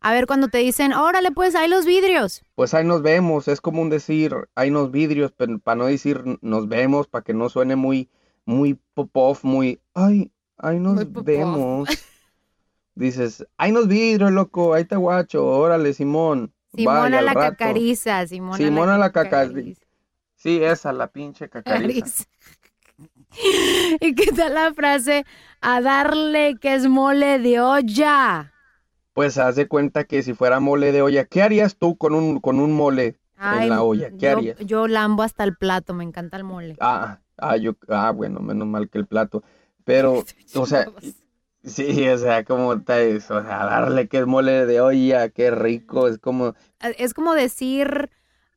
A ver, cuando te dicen, órale, pues, ahí los vidrios. Pues ahí nos vemos, es como un decir, hay unos vidrios, pero para no decir nos vemos, para que no suene muy, muy pop-off, muy, ay, ahí nos Muy vemos. Dices, hay unos vidrios, loco, ahí te guacho, órale, Simón. Simona vaya, al la rato". cacariza, Simona, Simona la cacariza. cacariza. Sí, esa, la pinche cacariza. ¿Y qué tal la frase? A darle que es mole de olla. Pues haz de cuenta que si fuera mole de olla, ¿qué harías tú con un, con un mole Ay, en la olla? ¿Qué yo, harías? Yo lambo hasta el plato, me encanta el mole. Ah, ah, yo, ah, bueno, menos mal que el plato. Pero, o sea, sí, o sea, como está eso, o sea, darle que es mole de olla, qué rico, es como, Es como decir,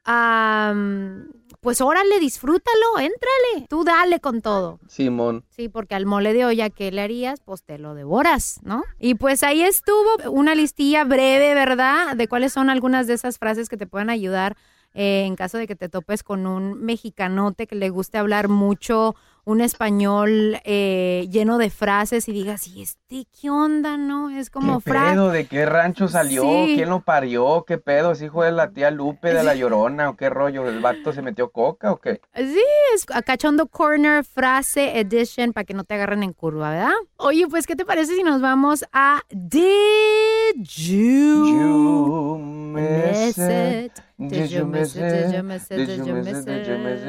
am, pues órale, disfrútalo, éntrale. Tú dale con todo. Simón. Sí, porque al mole de olla, ¿qué le harías? Pues te lo devoras, ¿no? Y pues ahí estuvo una listilla breve, ¿verdad? De cuáles son algunas de esas frases que te pueden ayudar eh, en caso de que te topes con un mexicanote que le guste hablar mucho, un español eh, lleno de frases y digas, ¿y este qué onda, no? Es como ¿Qué pedo? ¿De qué rancho salió? Sí. ¿Quién lo parió? ¿Qué pedo? ¿Es hijo de la tía Lupe de la Llorona o qué rollo? ¿El vato se metió coca o qué? Sí, es Cachondo Corner Frase Edition para que no te agarren en curva, ¿verdad? Oye, pues, ¿qué te parece si nos vamos a Did You, Miss It? Did you miss it? Did you miss it? Did you miss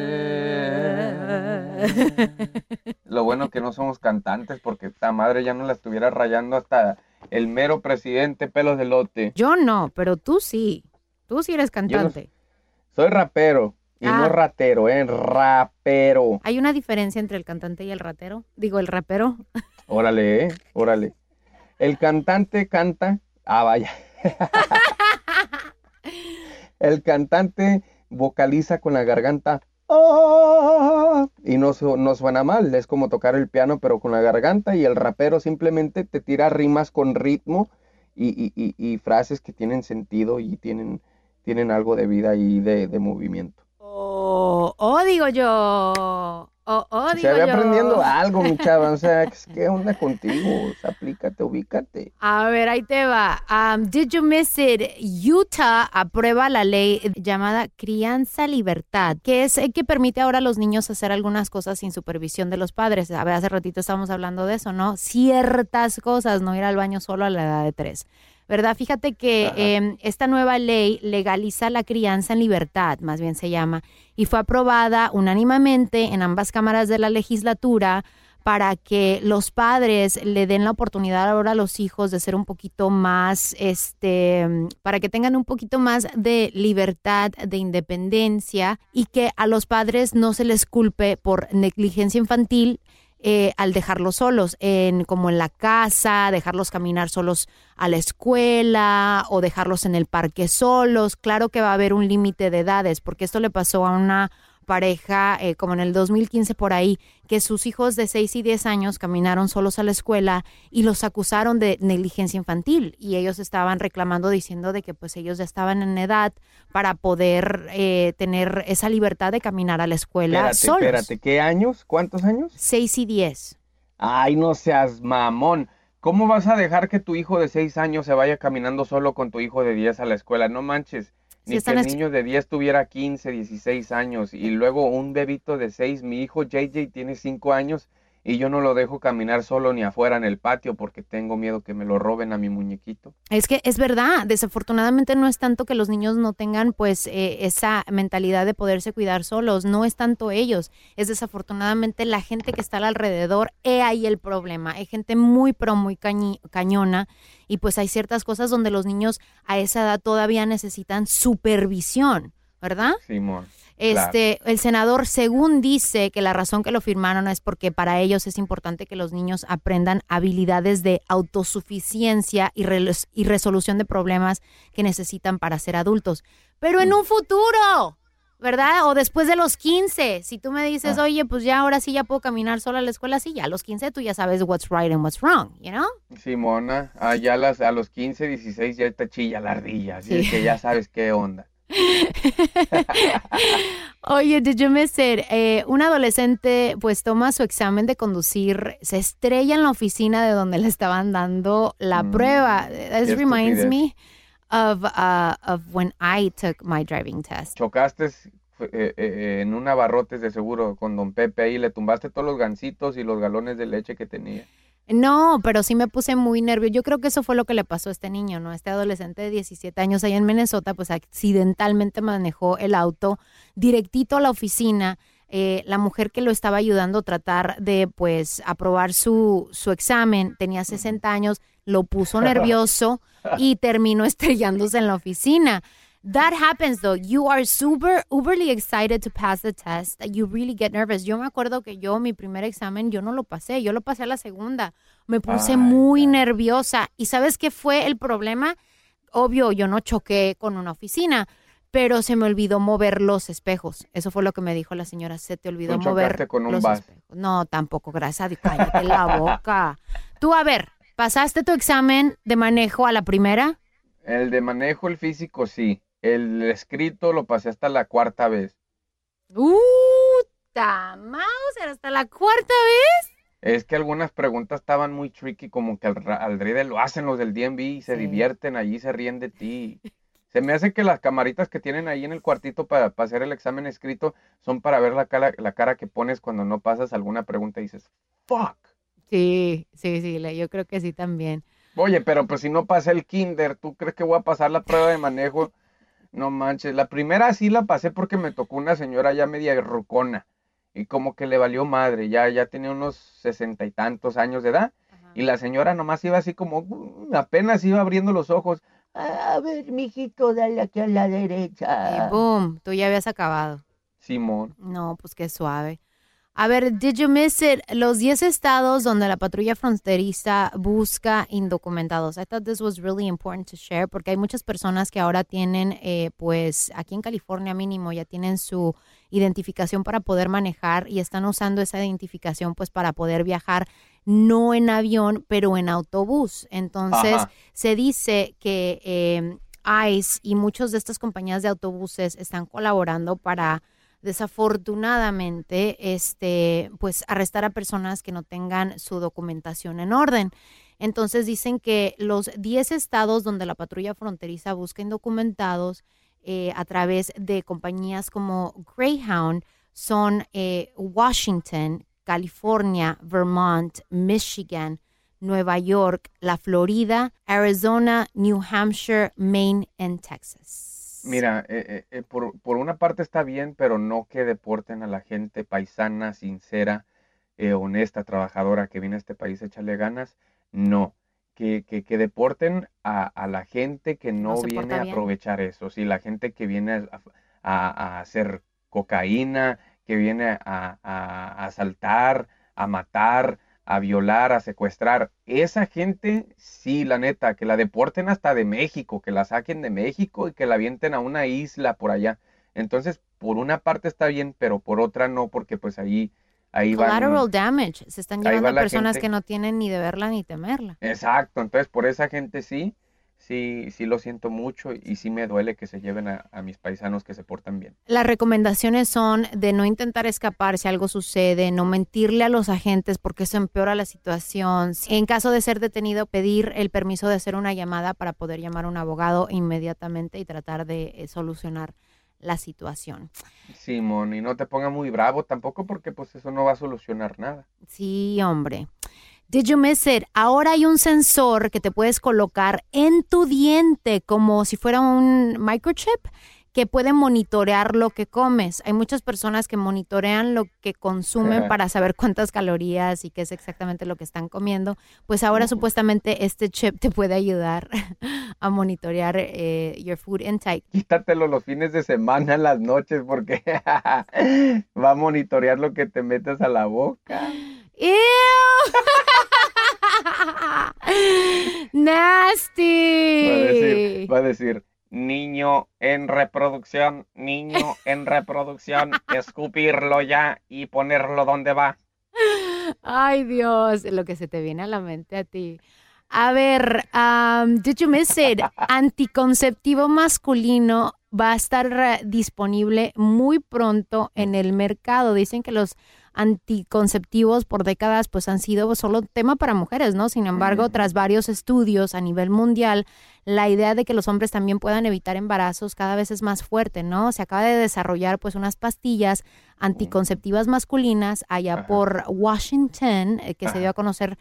it? Lo bueno que no somos cantantes porque esta madre ya no la estuviera rayando hasta el mero presidente pelos de lote. Yo no, pero tú sí. Tú sí eres cantante. Soy rapero y no Ah. ratero, ¿eh? Rapero. ¿Hay una diferencia entre el cantante y el ratero? Digo, el rapero. Órale, ¿eh? Órale. El cantante canta. Ah, vaya. El cantante vocaliza con la garganta. "Ah", y no, su- no suena mal, es como tocar el piano pero con la garganta y el rapero simplemente te tira rimas con ritmo y, y- y- y frases que tienen sentido y tienen, tienen algo de vida y de, de movimiento. Oh, oh, digo yo. Oh, oh, Se digo ve yo. aprendiendo algo, mi chava, o sea, ¿qué onda contigo? O sea, aplícate, ubícate. A ver, ahí te va. Um, did you miss it? Utah aprueba la ley llamada Crianza Libertad, que es eh, que permite ahora a los niños hacer algunas cosas sin supervisión de los padres. A ver, hace ratito estábamos hablando de eso, ¿no? Ciertas cosas, no ir al baño solo a la edad de tres. ¿Verdad? Fíjate que eh, esta nueva ley legaliza la crianza en libertad, más bien se llama, y fue aprobada unánimemente en ambas cámaras de la legislatura para que los padres le den la oportunidad ahora a los hijos de ser un poquito más, este, para que tengan un poquito más de libertad, de independencia y que a los padres no se les culpe por negligencia infantil eh, al dejarlos solos, en, como en la casa, dejarlos caminar solos a la escuela o dejarlos en el parque solos. Claro que va a haber un límite de edades, porque esto le pasó a una pareja eh, como en el 2015 por ahí, que sus hijos de 6 y 10 años caminaron solos a la escuela y los acusaron de negligencia infantil y ellos estaban reclamando diciendo de que pues ellos ya estaban en edad para poder eh, tener esa libertad de caminar a la escuela Espérate, solos. espérate, ¿qué años? ¿Cuántos años? 6 y 10. Ay, no seas mamón. ¿Cómo vas a dejar que tu hijo de 6 años se vaya caminando solo con tu hijo de 10 a la escuela? No manches. Ni que están el niño de 10 tuviera 15, 16 años y luego un bebito de 6. Mi hijo JJ tiene 5 años y yo no lo dejo caminar solo ni afuera en el patio porque tengo miedo que me lo roben a mi muñequito. Es que es verdad, desafortunadamente no es tanto que los niños no tengan pues eh, esa mentalidad de poderse cuidar solos, no es tanto ellos, es desafortunadamente la gente que está al alrededor, he ahí el problema, hay gente muy pero muy cañi- cañona y pues hay ciertas cosas donde los niños a esa edad todavía necesitan supervisión, ¿verdad? Simón. Este, el senador, según dice que la razón que lo firmaron es porque para ellos es importante que los niños aprendan habilidades de autosuficiencia y, y resolución de problemas que necesitan para ser adultos. Pero en un futuro, ¿verdad? O después de los 15, si tú me dices, oye, pues ya ahora sí ya puedo caminar sola a la escuela, sí, ya a los 15 tú ya sabes what's right and what's wrong, you know? Simona, allá las, a los 15, 16 ya te chilla la ardilla, así Sí. que ya sabes qué onda. Oye, did you miss it? Eh, un adolescente pues toma su examen de conducir, se estrella en la oficina de donde le estaban dando la Mm, prueba. This reminds me of, uh, of when I took my driving test. Chocaste fue, eh, eh, en un abarrotes de seguro con don Pepe ahí, le tumbaste todos los gancitos y los galones de leche que tenía. No, pero sí me puse muy nervioso. Yo creo que eso fue lo que le pasó a este niño, ¿no? Este adolescente de 17 años allá en Minnesota, pues accidentalmente manejó el auto directito a la oficina. Eh, la mujer que lo estaba ayudando a tratar de, pues, aprobar su, su examen, tenía 60 años, lo puso nervioso y terminó estrellándose en la oficina. That happens though. You are super uberly excited to pass the test. You really get nervous. Yo me acuerdo que yo mi primer examen yo no lo pasé, yo lo pasé a la segunda. Me puse Ay, muy nerviosa. ¿Y sabes qué fue el problema? Obvio, yo no choqué con una oficina, pero se me olvidó mover los espejos. Eso fue lo que me dijo la señora. Se te olvidó mover con un los vas. espejos. No, tampoco, gracias a Dios. Cállate la boca. Tú, a ver, ¿pasaste tu examen de manejo a la primera? El de manejo, el físico, sí. El escrito lo pasé hasta la cuarta vez. ¡Uta, Mauser! ¿Hasta la cuarta vez? Es que algunas preguntas estaban muy tricky, como que al, al drede lo hacen los del DMV y se divierten allí, se ríen de ti. Se me hace que las camaritas que tienen ahí en el cuartito para, para hacer el examen escrito son para ver la cara, la cara que pones cuando no pasas alguna pregunta y dices, fuck. Sí, sí, sí, yo creo que sí también. Oye, pero pues si no pasé el kinder, ¿tú crees que voy a pasar la prueba de manejo? No manches, la primera sí la pasé porque me tocó una señora ya media rucona y como que le valió madre, ya, ya tenía unos sesenta y tantos años de edad y la señora nomás iba así como, "Mm", apenas iba abriendo los ojos. A ver, mijito, dale aquí a la derecha. Y boom, tú ya habías acabado. Simón. No, pues qué suave. A ver, did you miss it? Los 10 estados donde la patrulla fronteriza busca indocumentados. I thought this was really important to share porque hay muchas personas que ahora tienen, eh, pues aquí en California mínimo, ya tienen su identificación para poder manejar y están usando esa identificación pues para poder viajar no en avión, pero en autobús. Entonces, Ajá. se dice que eh, ICE y muchas de estas compañías de autobuses están colaborando para desafortunadamente este pues arrestar a personas que no tengan su documentación en orden. Entonces dicen que los 10 estados donde la patrulla fronteriza busca indocumentados eh, a través de compañías como Greyhound son eh, Washington, California, Vermont, Michigan, Nueva York, la Florida, Arizona, New Hampshire, Maine y Texas. Mira, eh, eh, eh, por, por una parte está bien, pero no que deporten a la gente paisana, sincera, eh, honesta, trabajadora que viene a este país a echarle ganas. No, que, que, que deporten a, a la gente que no, viene a aprovechar eso. Sí, la gente que viene a, a- a hacer cocaína, que viene a, a- a asaltar, a matar, a violar, a secuestrar. Esa gente, sí, la neta, que la deporten hasta de México, que la saquen de México y que la avienten a una isla por allá. Entonces, por una parte está bien, pero por otra no, porque pues ahí, ahí van. Collateral damage. Se están llevando personas gente. que no tienen ni de verla ni temerla. Exacto, entonces por esa gente sí, sí, sí lo siento mucho y sí me duele que se lleven a, a mis paisanos que se portan bien. Las recomendaciones son de no intentar escapar si algo sucede, no mentirle a los agentes porque eso empeora la situación. En caso de ser detenido, pedir el permiso de hacer una llamada para poder llamar a un abogado inmediatamente y tratar de eh, solucionar la situación. Simón, y no te pongas muy bravo tampoco porque pues eso no va a solucionar nada. Sí, hombre. Did you miss it? Ahora hay un sensor que te puedes colocar en tu diente como si fuera un microchip que puede monitorear lo que comes. Hay muchas personas que monitorean lo que consumen para saber cuántas calorías y qué es exactamente lo que están comiendo. Pues ahora supuestamente este chip te puede ayudar a monitorear eh, your food intake. Quítatelo los fines de semana, las noches, porque va a monitorear lo que te metes a la boca. ¡Ew! ¡Nasty! Va a decir, va a decir, niño en reproducción, niño en reproducción, escupirlo ya y ponerlo donde va. Ay, Dios, lo que se te viene a la mente a ti. A ver, um, did you miss it? Anticonceptivo masculino va a estar eh, disponible muy pronto en el mercado. Dicen que los anticonceptivos por décadas pues han sido solo tema para mujeres, ¿no? Sin embargo, tras varios estudios a nivel mundial, la idea de que los hombres también puedan evitar embarazos cada vez es más fuerte, ¿no? Se acaba de desarrollar pues unas pastillas anticonceptivas masculinas allá por Washington, eh, que se dio a conocer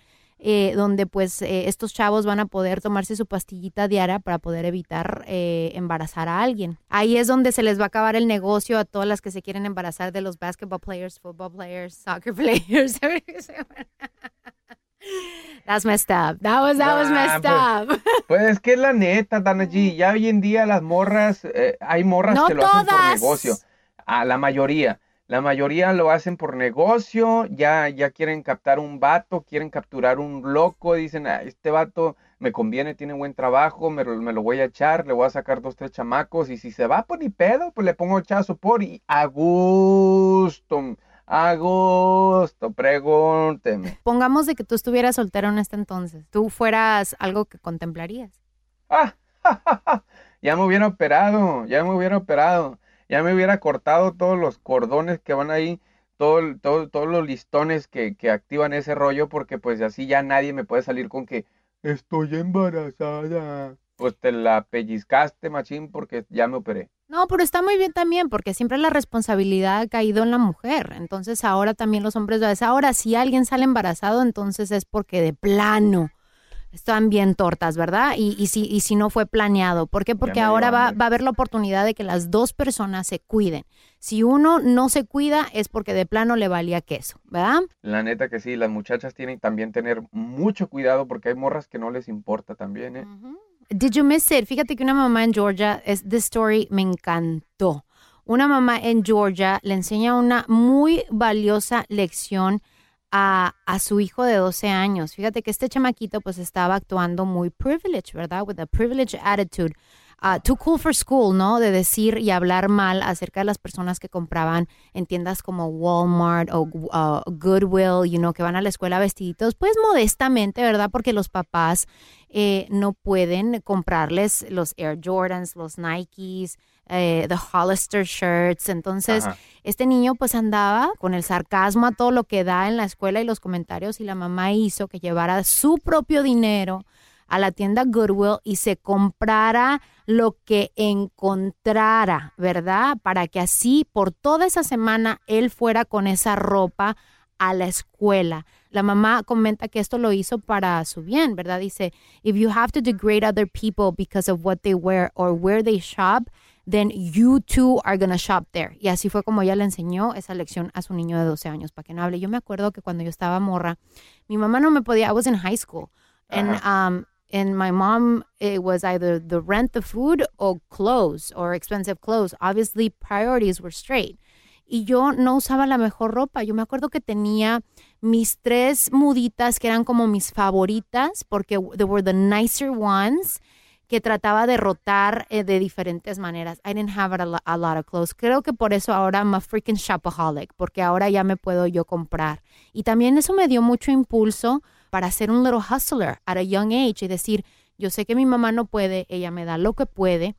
eh, donde pues eh, estos chavos van a poder tomarse su pastillita diaria para poder evitar eh, embarazar a alguien. Ahí es donde se les va a acabar el negocio a todas las que se quieren embarazar de los basketball players, football players, soccer players. That's messed up. That was, that was Ah, messed pues, up. Pues es que es la neta, Dana G. Ya hoy en día las morras, eh, hay morras No que lo hacen por negocio. A la mayoría. La mayoría lo hacen por negocio, ya, ya quieren captar un vato, quieren capturar un loco, dicen, "Ah, este vato me conviene, tiene buen trabajo, me, lo- me lo voy a echar, le voy a sacar dos, tres chamacos, y si se va, pues ni pedo, pues le pongo chazo por y a gusto, a gusto, pregúnteme. Pongamos de que tú estuvieras soltero en este entonces. ¿Tú fueras algo que contemplarías? Ya me hubiera operado, ya me hubiera operado, ya me hubiera cortado todos los cordones que van ahí, todo, todo- todos los listones que, que activan ese rollo, porque pues así ya nadie me puede salir con que estoy embarazada. Pues te la pellizcaste, machín, porque ya me operé. No, pero está muy bien también, porque siempre la responsabilidad ha caído en la mujer. Entonces ahora también los hombres, ahora si alguien sale embarazado, entonces es porque de plano están bien tortas, ¿verdad? Y, y, si, y si no fue planeado. ¿Por qué? Porque ahora va, va a haber la oportunidad de que las dos personas se cuiden. Si uno no se cuida es porque de plano le valía queso, ¿verdad? La neta que sí, las muchachas tienen también tener mucho cuidado porque hay morras que no les importa también, ¿eh? Did you miss it? Fíjate que una mamá en Georgia, es, this story me encantó. una mamá en Georgia le enseña una muy valiosa lección a, a, su hijo de 12 años. Fíjate que este chamaquito pues estaba actuando muy privileged, ¿verdad? With a privileged attitude. Uh, too cool for school, ¿no? De decir y hablar mal acerca de las personas que compraban en tiendas como Walmart o uh, Goodwill, you know, que van a la escuela vestiditos, pues modestamente, ¿verdad? Porque los papás eh, no pueden comprarles los Air Jordans, los Nikes, eh, the Hollister shirts. Entonces, Ajá. este niño pues andaba con el sarcasmo a todo lo que da en la escuela y los comentarios y la mamá hizo que llevara su propio dinero a la tienda Goodwill y se comprara lo que encontrara, ¿verdad? Para que así por toda esa semana él fuera con esa ropa a la escuela. La mamá comenta que esto lo hizo para su bien, ¿verdad? Dice, if you have to degrade other people because of what they wear or where they shop, then you too are gonna shop there. Y así fue como ella le enseñó esa lección a su niño de 12 años, para que no hable. Yo me acuerdo que cuando yo estaba morra, mi mamá no me podía, I was in high school, and um, and my mom it was either the rent the food or clothes or expensive clothes. Obviously priorities were straight. Y yo no usaba la mejor ropa. Yo me acuerdo que tenía mis tres muditas que eran como mis favoritas porque they were the nicer ones que trataba de rotar eh, de diferentes maneras. I didn't have a, a lot of clothes. Creo que por eso ahora I'm a freaking shopaholic, porque ahora ya me puedo yo comprar. Y también eso me dio mucho impulso para ser un little hustler at a young age y decir, yo sé que mi mamá no puede, ella me da lo que puede,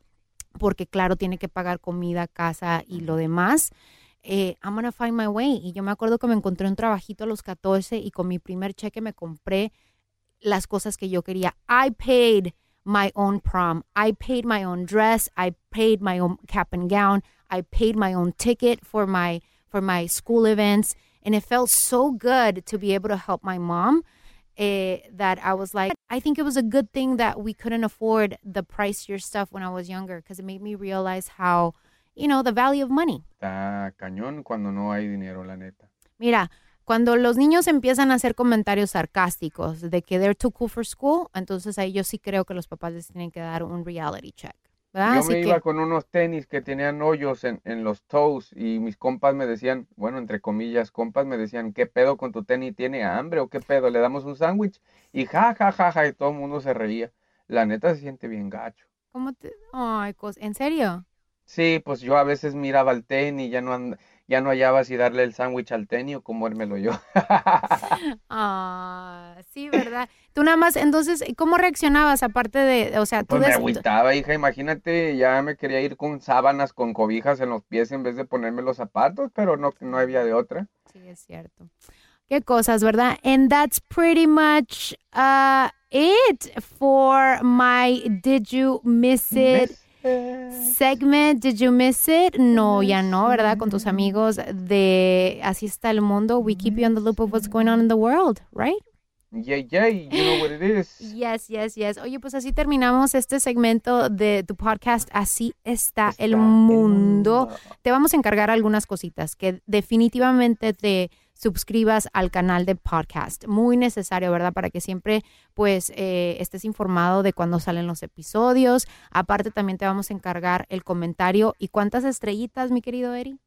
porque claro, tiene que pagar comida, casa y lo demás. Eh, I'm gonna find my way. Y yo me acuerdo que me encontré un trabajito a los 14 y con mi primer cheque me compré las cosas que yo quería. I paid my own prom. I paid my own dress. I paid my own cap and gown. I paid my own ticket for my for my school events, and it felt so good to be able to help my mom. eh, that I was like, I think it was a good thing that we couldn't afford the pricier stuff when I was younger because it made me realize how, you know, the value of money. Está cañón cuando no hay dinero, la neta. Mira, cuando los niños empiezan a hacer comentarios sarcásticos de que they're too cool for school, entonces ahí yo sí creo que los papás les tienen que dar un reality check. ¿verdad? Yo Así me que- iba con unos tenis que tenían hoyos en, en los toes y mis compas me decían, bueno, entre comillas, compas me decían, ¿qué pedo con tu tenis? ¿Tiene hambre o qué pedo? ¿Le damos un sándwich? Y ja, ja, ja, ja, y todo el mundo se reía. La neta se siente bien gacho. ¿Cómo te...? Ay, ¿en serio? Sí, pues yo a veces miraba el tenis y ya no, and- ya no hallaba si darle el sándwich al tenis o comérmelo yo. Ah, sí, ¿verdad? Tú nada más, entonces, ¿cómo reaccionabas aparte de, o sea, tú Pues me des- agüitaba, hija, imagínate, ya me quería ir con sábanas, con cobijas en los pies en vez de ponerme los zapatos, pero no, no había de otra. Sí, es cierto. Qué cosas, ¿verdad? And that's pretty much uh, it for my Did You Miss It segment. Did You Miss It? No, ya no, ¿verdad? Con tus amigos de Así está el mundo. We keep you on the loop of what's going on in the world, right? Yay, yay, you know what it is. Yes, yes, yes. Oye, pues así terminamos este segmento de tu podcast. Así está, el, mundo. Te vamos a encargar algunas cositas que definitivamente te suscribas al canal de podcast. Muy necesario, ¿verdad? Para que siempre pues eh, estés informado de cuando salen los episodios. Aparte también te vamos a encargar el comentario. ¿Y cuántas estrellitas, mi querido Eri?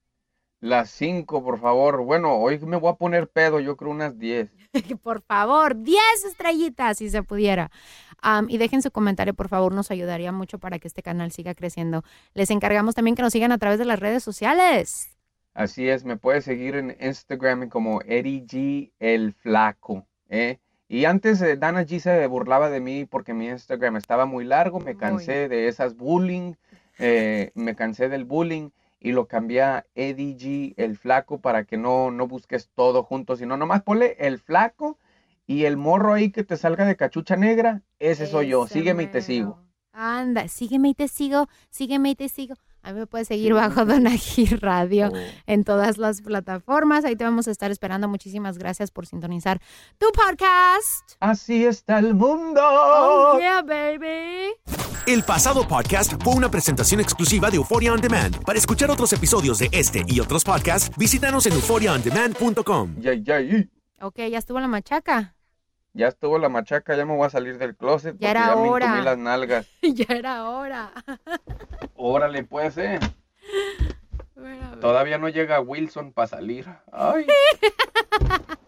Las cinco, por favor. Bueno, hoy me voy a poner pedo, yo creo unas diez. por favor, 10 estrellitas si se pudiera. Y dejen su comentario, por favor, nos ayudaría mucho para que este canal siga creciendo. Les encargamos también que nos sigan a través de las redes sociales. Así es, me puedes seguir en Instagram como Eddie G el Flaco, ¿eh? Y antes eh, Dana G se burlaba de mí porque mi Instagram estaba muy largo, me cansé de esas bullying, eh, me cansé del bullying y lo cambié a Eddie G el Flaco para que no, no busques todo junto, sino nomás ponle el Flaco y el morro ahí que te salga de cachucha negra, ese soy yo, sígueme y te sigo. Anda, sígueme y te sigo, sígueme y te sigo. A mí me puedes seguir bajo Donají Radio en todas las plataformas. Ahí te vamos a estar esperando. Muchísimas gracias por sintonizar tu podcast. Así está el mundo. Oh, yeah, baby. El pasado podcast fue una presentación exclusiva de Euphoria On Demand. Para escuchar otros episodios de este y otros podcasts, visítanos en euphoriaondemand.com. Yay, yay. Ok, ya estuvo la machaca. Ya estuvo la machaca, ya me voy a salir del closet Ya era ya me hora. comí las nalgas. ya era hora. Órale, pues, eh. Todavía no llega Wilson para salir. Ay.